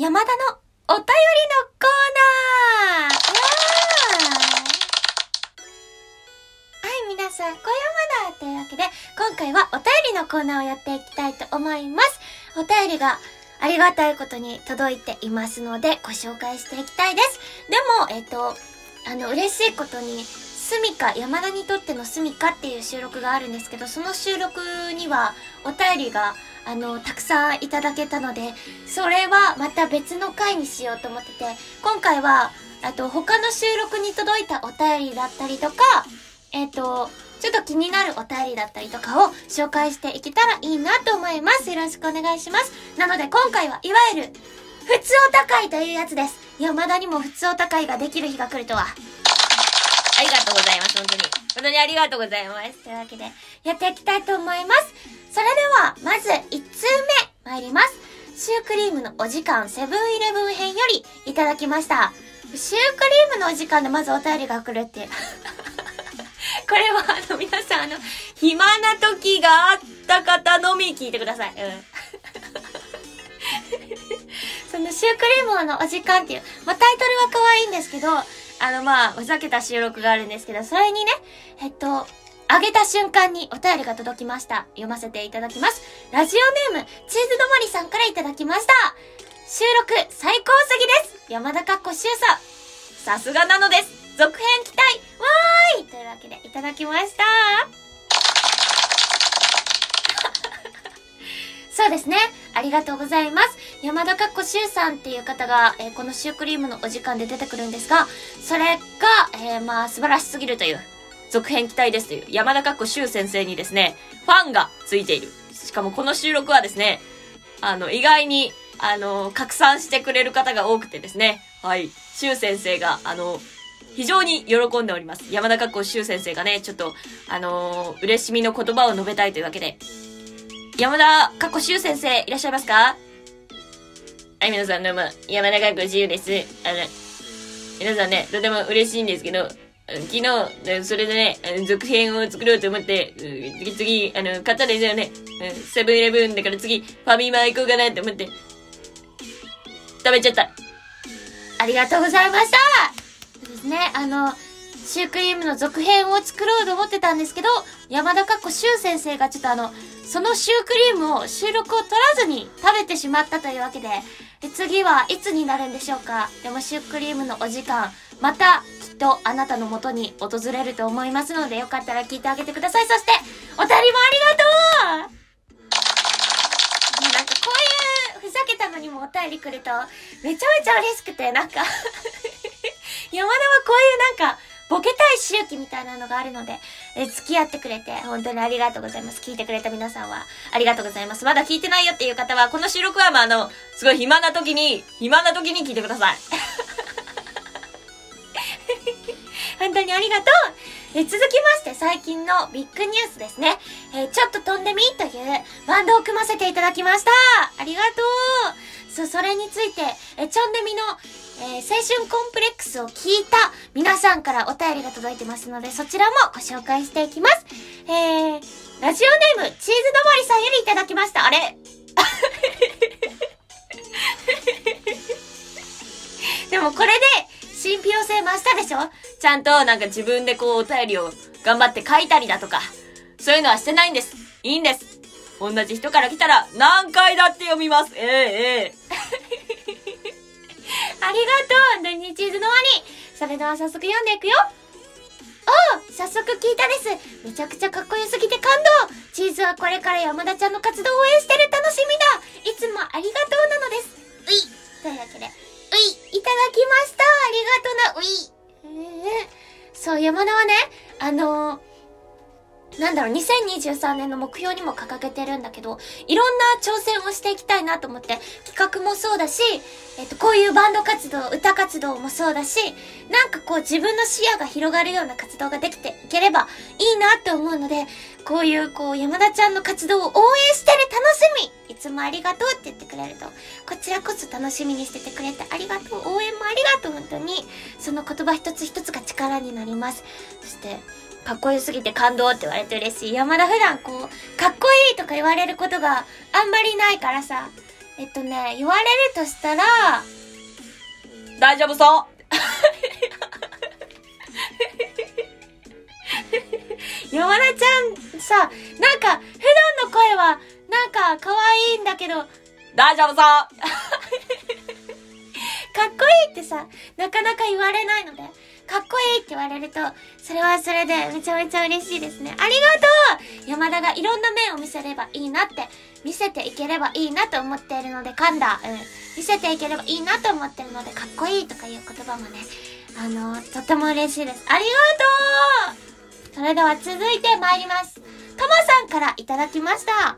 山田のお便りのコーナーはい、皆さん、小山田というわけで、今回はお便りのコーナーをやっていきたいと思います。お便りがありがたいことに届いていますので、ご紹介していきたいです。でも、えっと、あの、嬉しいことに、スミカ、山田にとってのスミカっていう収録があるんですけど、その収録にはお便りが、あの、たくさんいただけたので、それはまた別の回にしようと思ってて、今回は、あと他の収録に届いたお便りだったりとか、えっ、と、ちょっと気になるお便りだったりとかを紹介していけたらいいなと思います。よろしくお願いします。なので今回はいわゆる、普通お高いというやつです。山田にも普通お高いができる日が来るとは。ありがとうございます、本当に。本当にありがとうございます。というわけで、やっていきたいと思います。それでは、まず、1通目、参ります。シュークリームのお時間、セブンイレブン編より、いただきました。シュークリームのお時間でまずお便りが来るって。これは、あの、皆さん、あの、暇な時があった方のみ聞いてください。うん。そのシュークリームのお時間っていう、まあ、タイトルは可愛いんですけど、あの、まあ、ふざけた収録があるんですけど、それにね、えっと、あげた瞬間にお便りが届きました。読ませていただきます。ラジオネーム、チーズどまりさんからいただきました。収録、最高すぎです山田かっこしゅうさん。さすがなのです続編期待わーいというわけで、いただきました。そうですね。ありがとうございます。山田かっこしゅうさんっていう方が、えーこのシュークリームのお時間で出てくるんですが、それが、えーまあ、素晴らしすぎるという、続編期待ですという、山田かっこしゅう先生にですね、ファンがついている。しかもこの収録はですね、あの、意外に、あの、拡散してくれる方が多くてですね、はい。しゅう先生が、あの、非常に喜んでおります。山田かっこしゅう先生がね、ちょっと、あの嬉しみの言葉を述べたいというわけで、山田かっこしゅう先生、いらっしゃいますか？はい、皆さんどうも、山田かっこしゅうです。あの、皆さんね、とても嬉しいんですけど、昨日、それでね、続編を作ろうと思って、次、次、あの、買ったんですよね。セブンイレブンだから次、ファミマ行こうかなって思って、食べちゃった。ありがとうございましたそうですね、あの、シュークリームの続編を作ろうと思ってたんですけど、山田かっこシュウ先生がちょっとあの、そのシュークリームを収録を取らずに食べてしまったというわけで、次はいつになるんでしょうか？でもシュークリームのお時間、またきっとあなたの元に訪れると思いますので、よかったら聞いてあげてください。そして、お便りもありがとうなんかこういうふざけたのにもお便りくると、めちゃめちゃ嬉しくて、なんか 山田はこういうなんか、ボケたい周期みたいなのがあるので、え付き合ってくれて、本当にありがとうございます。聞いてくれた皆さんは、ありがとうございます。まだ聞いてないよっていう方は、この収録は、まあ、あの、すごい暇な時に、暇な時に聞いてください。本当にありがとうえ続きまして最近のビッグニュースですね。えちょっと飛んでみというバンドを組ませていただきました。ありがとうそ、それについて、えちょんでみの、えー青春コンプレックスを聞いた皆さんからお便りが届いてますので、そちらもご紹介していきます。えー、ラジオネーム、チーズどまりさんよりいただきました。あれ？でもこれで、信憑性増したでしょ？ちゃんとなんか自分でこうお便りを頑張って書いたりだとか、そういうのはしてないんです。いいんです。同じ人から来たら何回だって読みます。ええええ。ありがとう。本当にチーズの輪に。それでは早速読んでいくよ。おう早速聞いたです。めちゃくちゃかっこよすぎて感動。チーズはこれから山田ちゃんの活動を応援してる。楽しみだ。いつもありがとうなのです。うい。というわけで、うい。いただきました。ありがとうな、うい。ええそう、山田はね、あのーなんだろう、2023年の目標にも掲げてるんだけど、いろんな挑戦をしていきたいなと思って、企画もそうだし、えっと、こういうバンド活動、歌活動もそうだし、なんかこう自分の視野が広がるような活動ができていければいいなって思うので、こういうこう山田ちゃんの活動を応援してる楽しみつもありがとうって言ってくれると、こちらこそ楽しみにしててくれてありがとう、応援もありがとう、本当に。その言葉一つ一つが力になります。そして、かっこよすぎて感動って言われて嬉しい。山田普段こう、かっこいいとか言われることがあんまりないからさ、えっとね、言われるとしたら、大丈夫そう 山田ちゃんさ、なんか、普段の声は、なんか、可愛いんだけど、かっ大丈夫そう こいいってさ、なかなか言われないので、かっこいいって言われると、それはそれでめちゃめちゃ嬉しいですね。ありがとう山田がいろんな面を見せればいいなって、見せていければいいなと思っているので、噛んだ。うん。見せていければいいなと思ってるので、かっこいいとかいう言葉もね、あの、とても嬉しいです。ありがとうそれでは続いて参ります。ともさんからいただきました。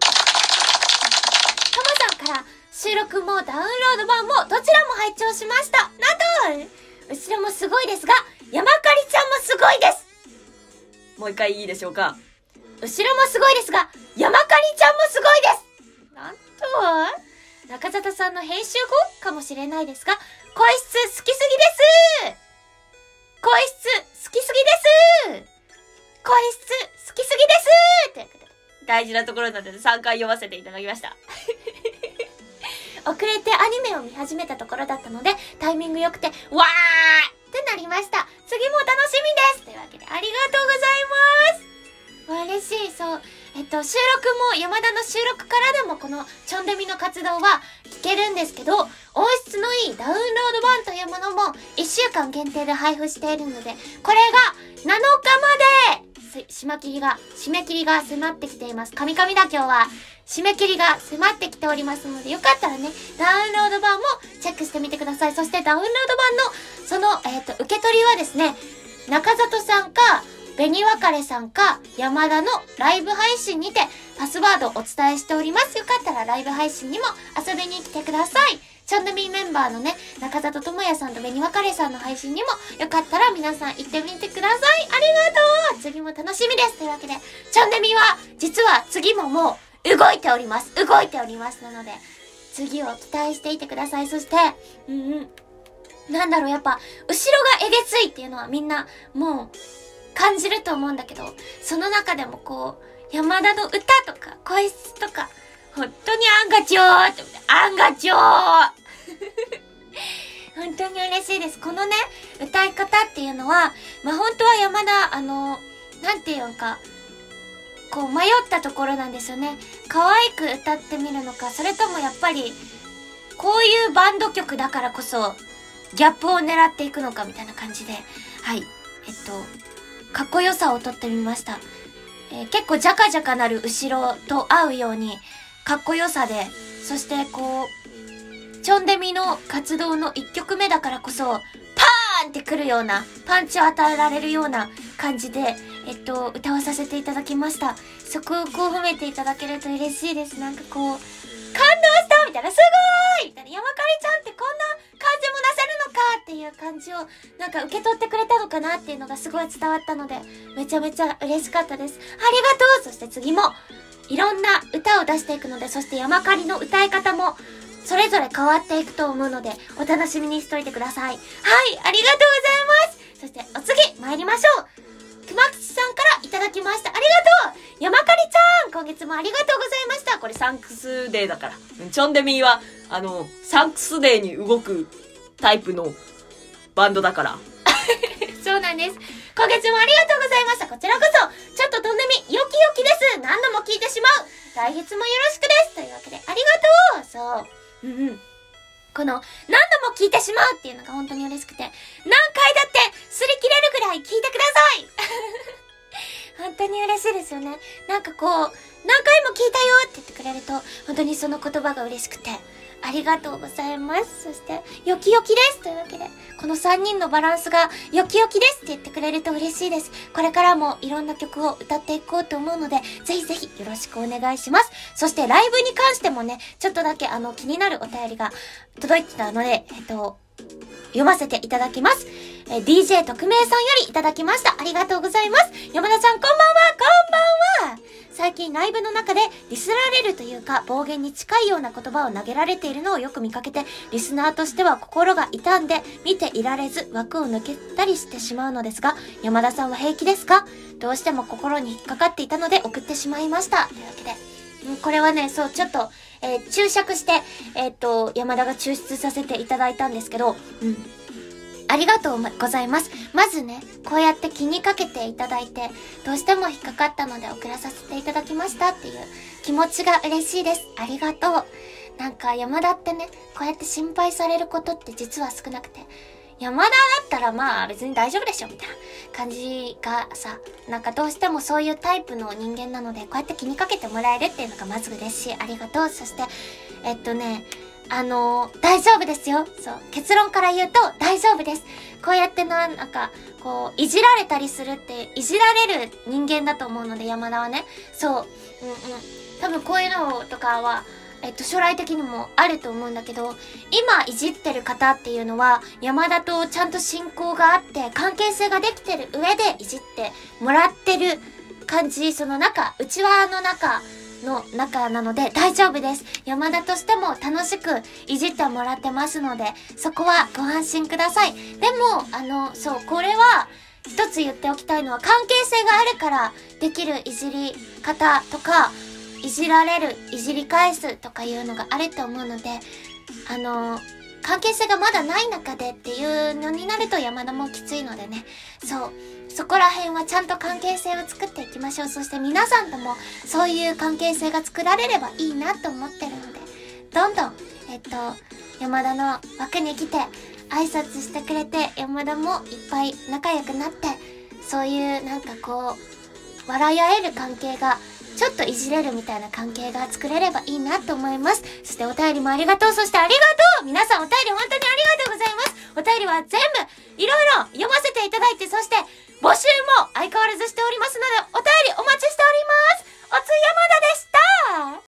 から、収録もダウンロード版もどちらも拝聴しました。なんと後ろもすごいですが、山かりちゃんもすごいです。もう一回いいでしょうか。後ろもすごいですが、山かりちゃんもすごいです。なんと中里さんの編集後かもしれないですが、声質好きすぎです。声質好きすぎです。声質好きすぎです。ということで大事なところなので3回読ませていただきました。遅れてアニメを見始めたところだったので、タイミング良くて、わーってなりました。次も楽しみですというわけで、ありがとうございます嬉しい、そう。えっと、収録も、山田の収録からでもこの、ちょんでみの活動は聞けるんですけど、音質のいいダウンロード版というものも、1週間限定で配布しているので、これが、7日まで締め切りが、締め切りが迫ってきています。神々だ今日は。締め切りが迫ってきておりますので、よかったらね、ダウンロード版もチェックしてみてください。そしてダウンロード版の、その、えっ、と、受け取りはですね、中里さんか、紅別れさんか、山田のライブ配信にて、パスワードお伝えしております。よかったらライブ配信にも遊びに来てください。チャンネミーメンバーのね、中里智也さんと紅別れさんの配信にも、よかったら皆さん行ってみてください。ありがとう次も楽しみですというわけで、チャンネミは、実は次ももう、動いております。動いております。なので、次を期待していてください。そして、うんうん。なんだろう、やっぱ、後ろがえげついっていうのはみんな、もう、感じると思うんだけど、その中でもこう、山田の歌とか、声質とか、本当にアンガチョーアンガチョー 本当に嬉しいです。このね、歌い方っていうのは、まあ、本当は山田、あの、なんていうのか、こう迷ったところなんですよね。可愛く歌ってみるのか、それともやっぱり、こういうバンド曲だからこそ、ギャップを狙っていくのかみたいな感じで、はい。えっと、かっこよさをとってみました。えー結構ジャカジャカなる後ろと合うように、かっこよさで、そしてこう、チョンデミの活動の1曲目だからこそ、パーンってくるような、パンチを与えられるような感じで、えっと、歌わさせていただきました。そこをこう褒めていただけると嬉しいです。なんかこう、感動したみたいな、すごーいみたいな、山かりちゃんってこんな感じもなせるのかっていう感じを、なんか受け取ってくれたのかなっていうのがすごい伝わったので、めちゃめちゃ嬉しかったです。ありがとうそして次も、いろんな歌を出していくので、そして山かりの歌い方も、それぞれ変わっていくと思うので、お楽しみにしといてください。はい、ありがとうございますそして、お次、参りましょう熊吉さんからいただきました。ありがとう山かりちゃん今月もありがとうございましたこれサンクスデーだから。チョンデミーは、あの、サンクスデーに動くタイプのバンドだから。そうなんです。今月もありがとうございました。こちらこそ、ちょっととんでみ、よきよきです。何度聞いてしまう。来月もよろしくです。というわけで、ありがとうそう。うんうん。この、何度も聞いてしまうっていうのが本当に嬉しくて、何回だって、擦り切れるぐらい聞いてください 本当に嬉しいですよね。なんかこう、何回も聞いたよって言ってくれると、本当にその言葉が嬉しくて、ありがとうございます。そして、よきよきですというわけで、この3人のバランスが、よきよきですって言ってくれると嬉しいです。これからもいろんな曲を歌っていこうと思うので、ぜひぜひよろしくお願いします。そして、ライブに関してもね、ちょっとだけあの、気になるお便りが届いてたので、えっと、読ませていただきます。えー DJ 特命さんよりいただきました。ありがとうございます。山田さんこんばんはこんばんは最近ライブの中でディスられるというか暴言に近いような言葉を投げられているのをよく見かけて、リスナーとしては心が痛んで見ていられず枠を抜けたりしてしまうのですが、山田さんは平気ですか？どうしても心に引っかかっていたので送ってしまいました。というわけで。これはね、そう、ちょっと、えー注釈して、えっ、と、山田が抽出させていただいたんですけど、うん。ありがとうございます。まずね、こうやって気にかけていただいて、どうしても引っかかったので送らさせていただきましたっていう気持ちが嬉しいです。ありがとう。なんか山田ってね、こうやって心配されることって実は少なくて、山田だったらまあ別に大丈夫でしょみたいな感じがさ、なんかどうしてもそういうタイプの人間なので、こうやって気にかけてもらえるっていうのがまず嬉しい。ありがとう。そして、えっとね、あのー大丈夫ですよ。そう。結論から言うと大丈夫です。こうやってな、なんか、こう、いじられたりするって、いじられる人間だと思うので、山田はね。そう。うんうん。多分こういうのとかは、えっと、将来的にもあると思うんだけど、今いじってる方っていうのは、山田とちゃんと親交があって、関係性ができてる上でいじってもらってる感じ、その中、内輪の中の中なので大丈夫です。山田としても楽しくいじってもらってますので、そこはご安心ください。でも、あの、そう、これは、一つ言っておきたいのは関係性があるからできるいじり方とか、いじられる、いじり返すとかいうのがあると思うので、あの、関係性がまだない中でっていうのになると山田もきついのでね。そう。そこら辺はちゃんと関係性を作っていきましょう。そして皆さんともそういう関係性が作られればいいなと思ってるので、どんどん、えっと、山田の枠に来て挨拶してくれて、山田もいっぱい仲良くなって、そういうなんかこう、笑い合える関係が、ちょっといじれるみたいな関係が作れればいいなと思います。そしてお便りもありがとう。そしてありがとう皆さんお便り本当にありがとうございます。お便りは全部、いろいろ読ませていただいて、そして、募集も相変わらずしておりますので、お便りお待ちしております。おつ山田でした